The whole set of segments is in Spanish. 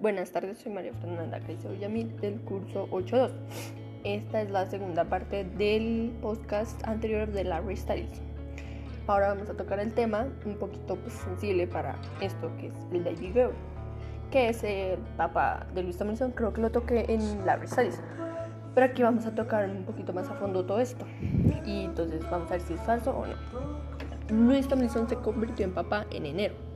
Buenas tardes, soy María Fernanda Caicedo Yamil del curso 8.2. Esta es la segunda parte del podcast anterior de Larry Styles. Ahora vamos a tocar el tema un poquito pues, sensible para esto que es el Baby Girl, que es el papá de Luis Tomlinson. Creo que lo toqué en Larry Styles. Pero aquí vamos a tocar un poquito más a fondo todo esto. Y entonces vamos a ver si es falso o no. Luis Tomlinson se convirtió en papá en enero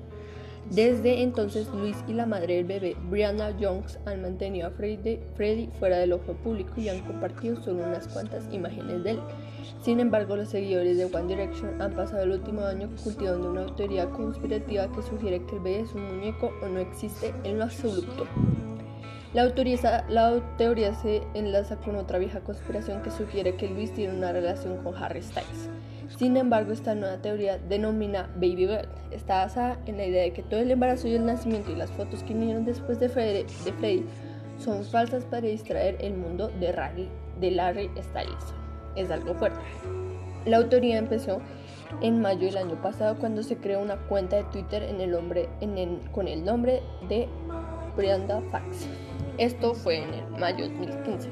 desde entonces, Luis y la madre del bebé, Brianna Jones, han mantenido a Freddy, fuera del ojo público y han compartido solo unas cuantas imágenes de él. Sin embargo, los seguidores de One Direction han pasado el último año cultivando una teoría conspirativa que sugiere que el bebé es un muñeco o no existe en lo absoluto. La, la teoría se enlaza con otra vieja conspiración que sugiere que Luis tiene una relación con Harry Styles. Sin embargo, esta nueva teoría denomina Baby Girl. Está basada en la idea de que todo el embarazo y el nacimiento y las fotos que vinieron después de Freddy, son falsas para distraer el mundo de, Larry, Styles. Es algo fuerte. La autoría empezó en mayo del año pasado cuando se creó una cuenta de Twitter en el con el nombre de Brianda Fax. Esto fue en el mayo de 2015.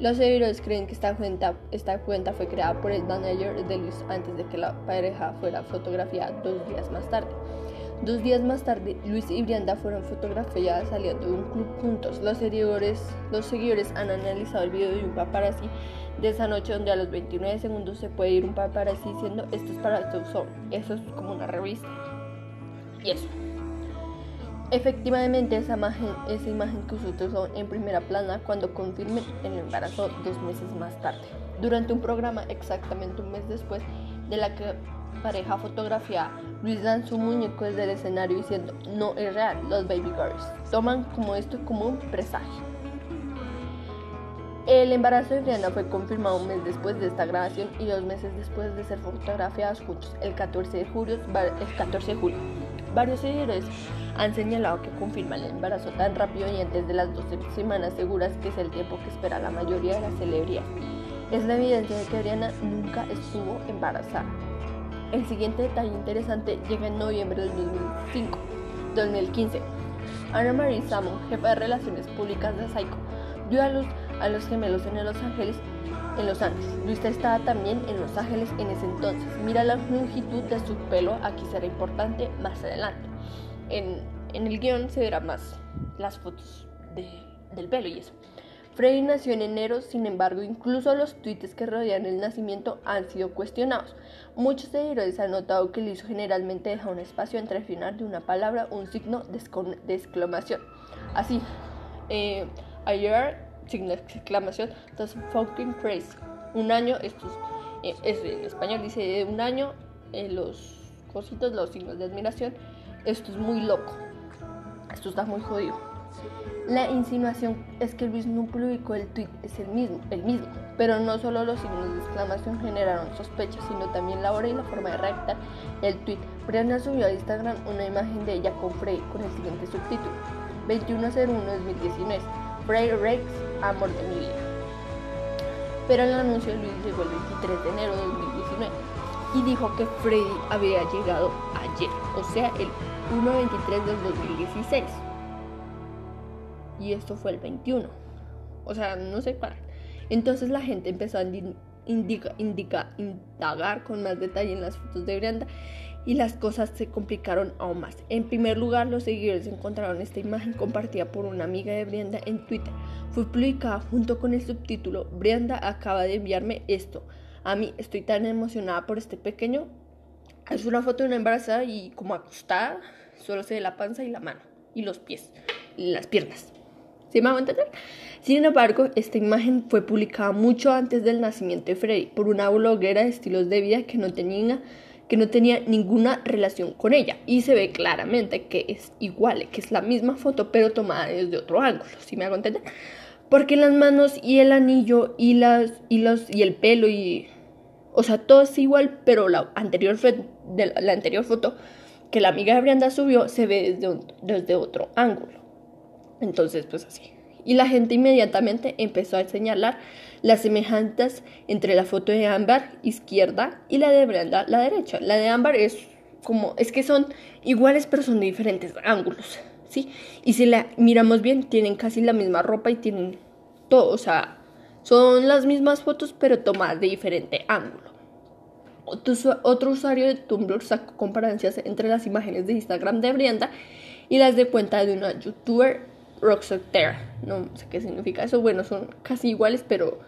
Los seguidores creen que esta cuenta, esta cuenta fue creada por el manager de Luis antes de que la pareja fuera fotografiada dos días más tarde. Dos días más tarde, Luis y Brianda fueron fotografiadas saliendo de un club juntos. Los seguidores, los seguidores han analizado el video de un paparazzi de esa noche donde a los 29 segundos se puede ir un paparazzi diciendo esto es para el show. Eso es como una revista. Y eso. Efectivamente, esa imagen, esa imagen que usó en primera plana cuando confirmen el embarazo dos meses más tarde. Durante un programa exactamente un mes después de la que pareja fotografía, Luis dan su muñeco desde el escenario diciendo, no es real, los baby girls toman como esto como un presagio. El embarazo de Brianna fue confirmado un mes después de esta grabación y dos meses después de ser fotografiados juntos, el 14 de julio. El 14 de julio. Varios seguidores han señalado que confirman el embarazo tan rápido y antes de las 12 semanas seguras que es el tiempo que espera la mayoría de las celebridades. Es la evidencia de que Brianna nunca estuvo embarazada. El siguiente detalle interesante llega en noviembre del 2005, 2015. Anna Marie Salmon, jefa de relaciones públicas de Psycho, dio a luz a los gemelos en Los Ángeles en Los Ángeles. Luisa estaba también en Los Ángeles en ese entonces. Mira la longitud de su pelo, aquí será importante más adelante. En, el guion se verá más las fotos del pelo y eso. Freddy nació en enero, sin embargo, incluso los tweets que rodean el nacimiento han sido cuestionados. Muchos seguidores han notado que el generalmente deja un espacio entre el final de una palabra, un signo de exclamación. Así, eh, ayer signo de exclamación, that's fucking crazy. Un año, esto es, eh, en español dice un año, eh, los cositos, los signos de admiración, esto es muy loco, esto está muy jodido. La insinuación es que Luis no publicó el tweet, es el mismo, el mismo, pero no solo los signos de exclamación generaron sospechas, sino también la hora y la forma de redactar el tweet. Brianna subió a Instagram una imagen de ella con Frey con el siguiente subtítulo: 2101-2019. Frey Rex amor de mi vida. Pero el anuncio de Luis llegó el 23 de enero de 2019 y dijo que Freddy había llegado ayer, o sea, el 1-23 del 2016. Y esto fue el 21. O sea, no sé cuál. Entonces la gente empezó a indagar con más detalle en las fotos de Brianda y las cosas se complicaron aún más. En primer lugar, los seguidores encontraron esta imagen compartida por una amiga de Brianda en Twitter. Fue publicada junto con el subtítulo Brianda acaba de enviarme esto. A mí estoy tan emocionada por este pequeño. Es una foto de una embarazada y como acostada, solo se ve la panza y la mano y los pies y las piernas. ¿Sí me entender? Sin embargo, esta imagen fue publicada mucho antes del nacimiento de Freddy por una bloguera de estilos de vida que no tenía que no tenía ninguna relación con ella y se ve claramente que es igual, que es la misma foto pero tomada desde otro ángulo, si me hago entender? Porque las manos y el anillo y las y y el pelo y o sea, todo es igual, pero la anterior de la anterior foto que la amiga de Brianda subió se ve desde, desde otro ángulo. Entonces, pues así. Y la gente inmediatamente empezó a señalar las semejanzas entre la foto de Ámbar izquierda y la de Brenda la derecha. La de Ámbar es como, es que son iguales pero son de diferentes ángulos, ¿sí? Y si la miramos bien, tienen casi la misma ropa y tienen todo, o sea, son las mismas fotos pero tomadas de diferente ángulo. Otro, usuario de Tumblr sacó comparancias entre las imágenes de Instagram de Brianda y las de cuenta de una youtuber Rockstar. No sé qué significa eso. Bueno, son casi iguales, pero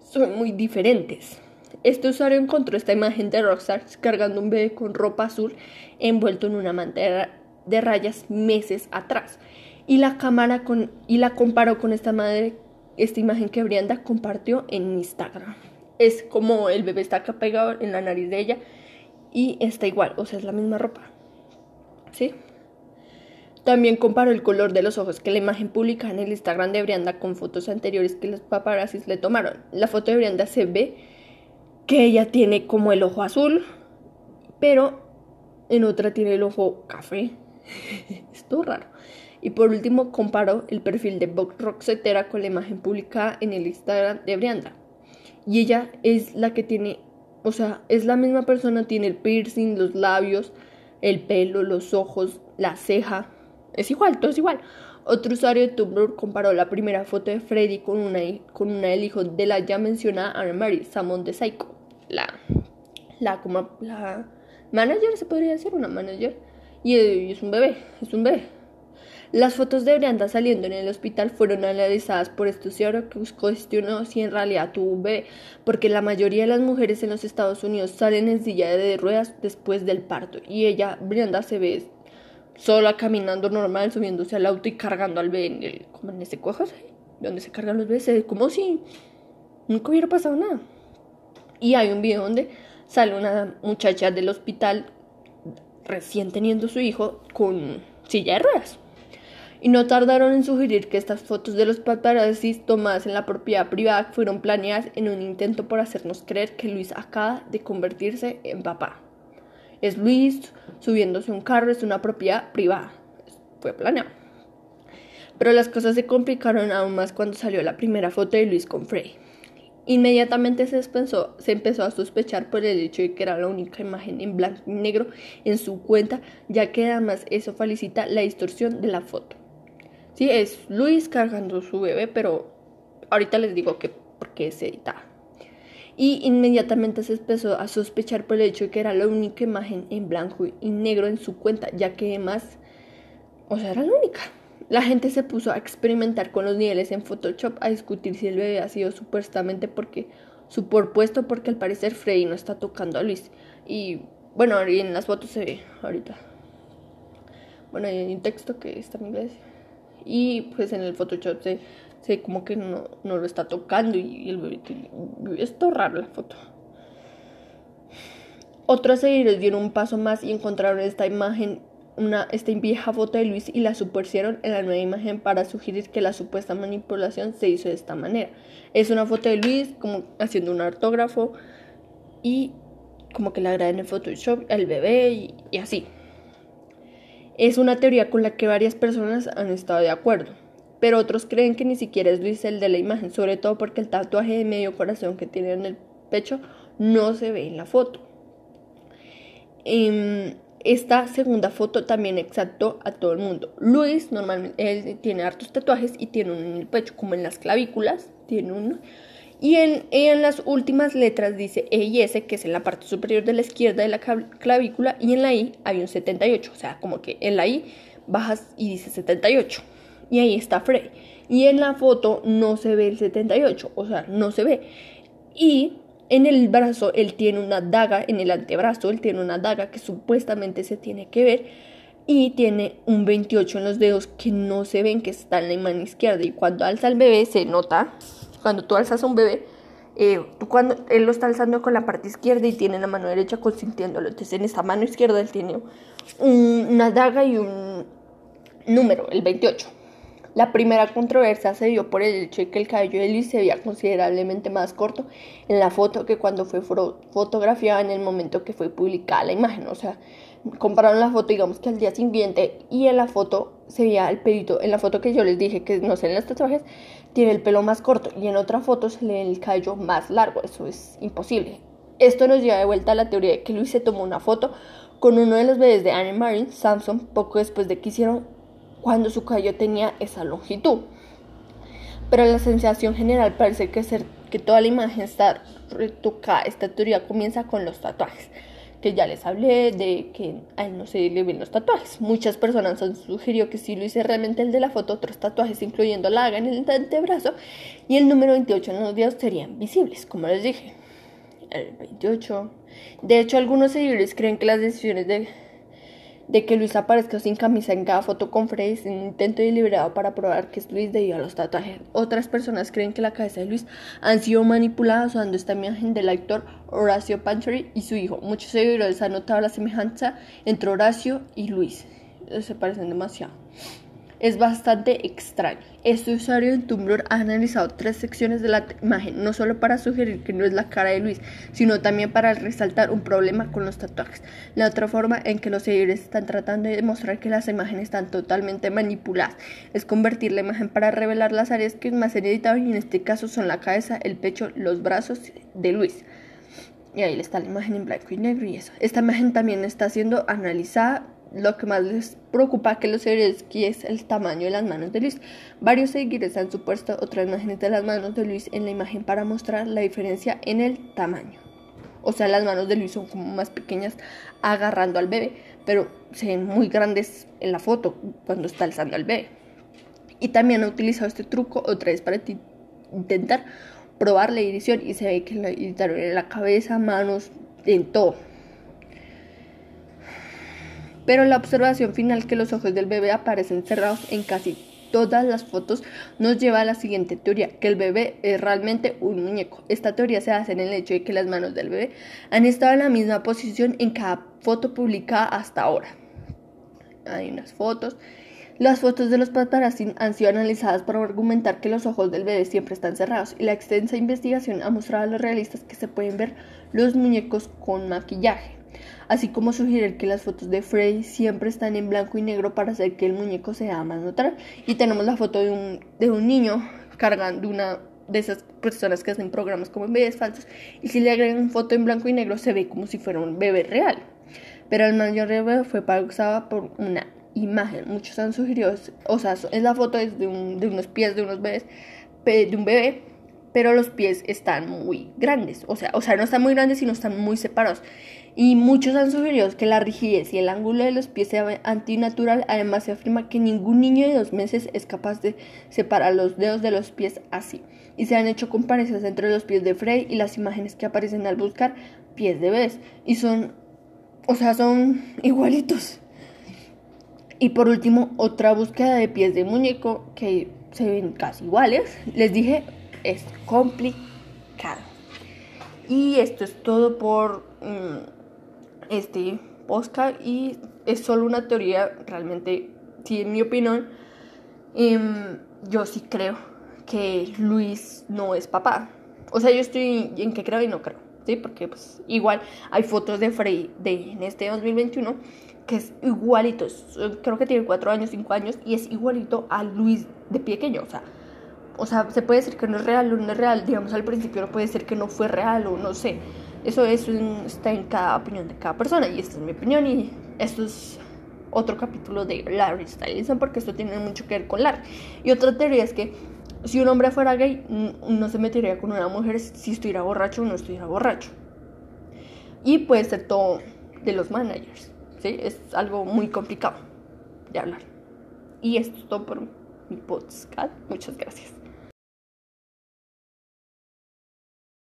son muy diferentes. Este usuario encontró esta imagen de Rockstar cargando un bebé con ropa azul envuelto en una manta de rayas meses atrás. Y la cámara con, y la comparó con esta madre, esta imagen que Brianda compartió en Instagram. Es como el bebé está acá pegado en la nariz de ella y está igual, o sea, es la misma ropa. ¿Sí? También comparó el color de los ojos que la imagen publicada en el Instagram de Brianda con fotos anteriores que los paparazzis le tomaron. La foto de Brianda se ve que ella tiene como el ojo azul, pero en otra tiene el ojo café. es todo raro. Y por último comparó el perfil de Bob Roxetera con la imagen publicada en el Instagram de Brianda. Y ella es la que tiene, o sea, es la misma persona, tiene el piercing, los labios, el pelo, los ojos, la ceja, es igual, todo es igual. Otro usuario de Tumblr comparó la primera foto de Freddy con una, con una del hijo de la ya mencionada Anna Mary, Samon de Psycho. La, la, la manager, se podría decir, una manager. Y, es un bebé, es un bebé. Las fotos de Brianda saliendo en el hospital fueron analizadas por este usuario que cuestionó si en realidad tuvo un bebé, porque la mayoría de las mujeres en los Estados Unidos salen en silla de ruedas después del parto y ella, Brianda, se ve sola caminando normal, subiéndose al auto y cargando al bebé en el, como en ese cojo, donde se cargan los bebés, como si nunca hubiera pasado nada. Y hay un video donde sale una muchacha del hospital recién teniendo su hijo con silla de ruedas. Y no tardaron en sugerir que estas fotos de los paparazzi tomadas en la propiedad privada fueron planeadas en un intento por hacernos creer que Luis acaba de convertirse en papá. Es Luis subiéndose un carro, es una propiedad privada. Fue planeado. Pero las cosas se complicaron aún más cuando salió la primera foto de Luis con Frey. Inmediatamente se, se empezó a sospechar por el hecho de que era la única imagen en blanco y negro en su cuenta, ya que además eso felicita la distorsión de la foto. Sí, es Luis cargando su bebé, pero ahorita les digo que porque es editada y inmediatamente se empezó a sospechar por el hecho de que era la única imagen en blanco y negro en su cuenta, ya que además, o sea, era la única. La gente se puso a experimentar con los niveles en Photoshop, a discutir si el bebé ha sido supuestamente porque superpuesto porque al parecer Freddy no está tocando a Luis. Y bueno, en las fotos se ve ahorita. Bueno, hay un texto que está en inglés. Y pues en el Photoshop se se como que no, no lo está tocando y el bebé es todo raro la foto. Otros seguidores dieron un paso más y encontraron esta imagen, una, esta vieja foto de Luis y la superpusieron en la nueva imagen para sugerir que la supuesta manipulación se hizo de esta manera. Es una foto de Luis como haciendo un ortógrafo y como que le agraden en Photoshop al bebé y así. Es una teoría con la que varias personas han estado de acuerdo pero otros creen que ni siquiera es Luis el de la imagen, sobre todo porque el tatuaje de medio corazón que tiene en el pecho no se ve en la foto. Em, esta segunda foto también exactó a todo el mundo. Luis normalmente tiene hartos tatuajes y tiene uno en el pecho, como en las clavículas, tiene uno. Y en, en las últimas letras dice E y S, que es en la parte superior de la izquierda de la clavícula, y en la I hay un 78, o sea, como que en la I bajas y dice 78 y ahí está Frey. Y en la foto no se ve el 78, o sea, no se ve. Y en el brazo él tiene una daga, en el antebrazo él tiene una daga que supuestamente se tiene que ver y tiene un 28 en los dedos que no se ven, que está en la mano izquierda. Y cuando alza el bebé se nota, cuando tú alzas a un bebé, eh, cuando él lo está alzando con la parte izquierda y tiene la mano derecha consintiéndolo. Entonces en esta mano izquierda él tiene una daga y un número, el 28. La primera controversia se dio por el hecho de que el cabello de Luis se veía considerablemente más corto en la foto que cuando fue fotografiada en el momento que fue publicada la imagen. O sea, compararon la foto, digamos que al día siguiente, y en la foto se veía el pelito. En la foto que yo les dije que no sé en los tatuajes, tiene el pelo más corto, y en otra foto se le el cabello más largo. Eso es imposible. Esto nos lleva de vuelta a la teoría de que Luis se tomó una foto con uno de los bebés de Anne Marie Samson poco después de que hicieron cuando su cabello tenía esa longitud. Pero la sensación general parece que, ser, que toda la imagen está retocada. Esta teoría comienza con los tatuajes que ya les hablé de que a no se le ven los tatuajes. Muchas personas han sugerido que si lo hice realmente el de la foto, otros tatuajes, incluyendo la haga en el antebrazo y el número 28 en los dedos serían visibles, como les dije el 28. De hecho, algunos seguidores creen que las decisiones de, de que Luis aparezca sin camisa en cada foto con Freddy es un intento deliberado para probar que es Luis debido a los tatuajes. Otras personas creen que la cabeza de Luis han sido manipuladas usando esta imagen del actor Horacio Pantry y su hijo. Muchos seguidores han notado la semejanza entre Horacio y Luis. Se parecen demasiado es bastante extraño. Este usuario en Tumblr ha analizado tres secciones de la imagen, no solo para sugerir que no es la cara de Luis, sino también para resaltar un problema con los tatuajes. La otra forma en que los seguidores están tratando de demostrar que las imágenes están totalmente manipuladas es convertir la imagen para revelar las áreas que más hereditado y en este caso son la cabeza, el pecho, los brazos de Luis. Y ahí está la imagen en blanco y negro y eso. Esta imagen también está siendo analizada lo que más les preocupa que los seguidores es el tamaño de las manos de Luis. Varios seguidores han supuesto otras imágenes de las manos de Luis en la imagen para mostrar la diferencia en el tamaño. O sea, las manos de Luis son como más pequeñas agarrando al bebé, pero se ven muy grandes en la foto cuando está alzando al bebé. Y también ha utilizado este truco otra vez para intentar probar la edición y se ve que la editaron en la cabeza, manos, en todo. Pero la observación final que los ojos del bebé aparecen cerrados en casi todas las fotos nos lleva a la siguiente teoría, que el bebé es realmente un muñeco. Esta teoría se basa en el hecho de que las manos del bebé han estado en la misma posición en cada foto publicada hasta ahora. Hay unas fotos. Las fotos de los paparazzi han sido analizadas para argumentar que los ojos del bebé siempre están cerrados y la extensa investigación ha mostrado a los realistas que se pueden ver los muñecos con maquillaje así como sugerir que las fotos de Frey siempre están en blanco y negro para hacer que el muñeco sea más natural. Y tenemos la foto de un, de un niño cargando una de esas personas que hacen programas como bebés falsos y si le agregan foto en blanco y negro se ve como si fuera un bebé real. Pero el mayor bebé fue pausada por una imagen. Muchos han sugerido, o sea, es la foto de, un, de unos pies de unos bebés, de un bebé, pero los pies están muy grandes, o sea, o sea, no están muy grandes, sino están muy separados. Y muchos han sugerido que la rigidez y el ángulo de los pies sea antinatural. Además, se afirma que ningún niño de dos meses es capaz de separar los dedos de los pies así. Y se han hecho comparaciones entre los pies de Frey y las imágenes que aparecen al buscar pies de bebés. Y son, o sea, son igualitos. Y por último, otra búsqueda de pies de muñeco que se ven casi iguales. Les dije, es complicado. Y esto es todo por mm, este podcast y es solo una teoría, realmente, sí, en mi opinión, em, yo sí creo que Luis no es papá. O sea, yo estoy en que creo y no creo, ¿sí? Porque pues igual hay fotos de Frey de, en este 2021 que es igualito, creo que tiene 4 años, 5 años y es igualito a Luis de pequeño, o sea, o sea, se puede decir que no es real o no es real. Digamos, al principio no puede ser que no fue real o no sé. Eso, está en cada opinión de cada persona. Y esta es mi opinión. Y esto es otro capítulo de Larry Stylism porque esto tiene mucho que ver con Larry. Y otra teoría es que si un hombre fuera gay, no se metería con una mujer si estuviera borracho o no estuviera borracho. Y puede ser todo de los managers. ¿sí? Es algo muy complicado de hablar. Y esto es todo por mi podcast. Muchas gracias.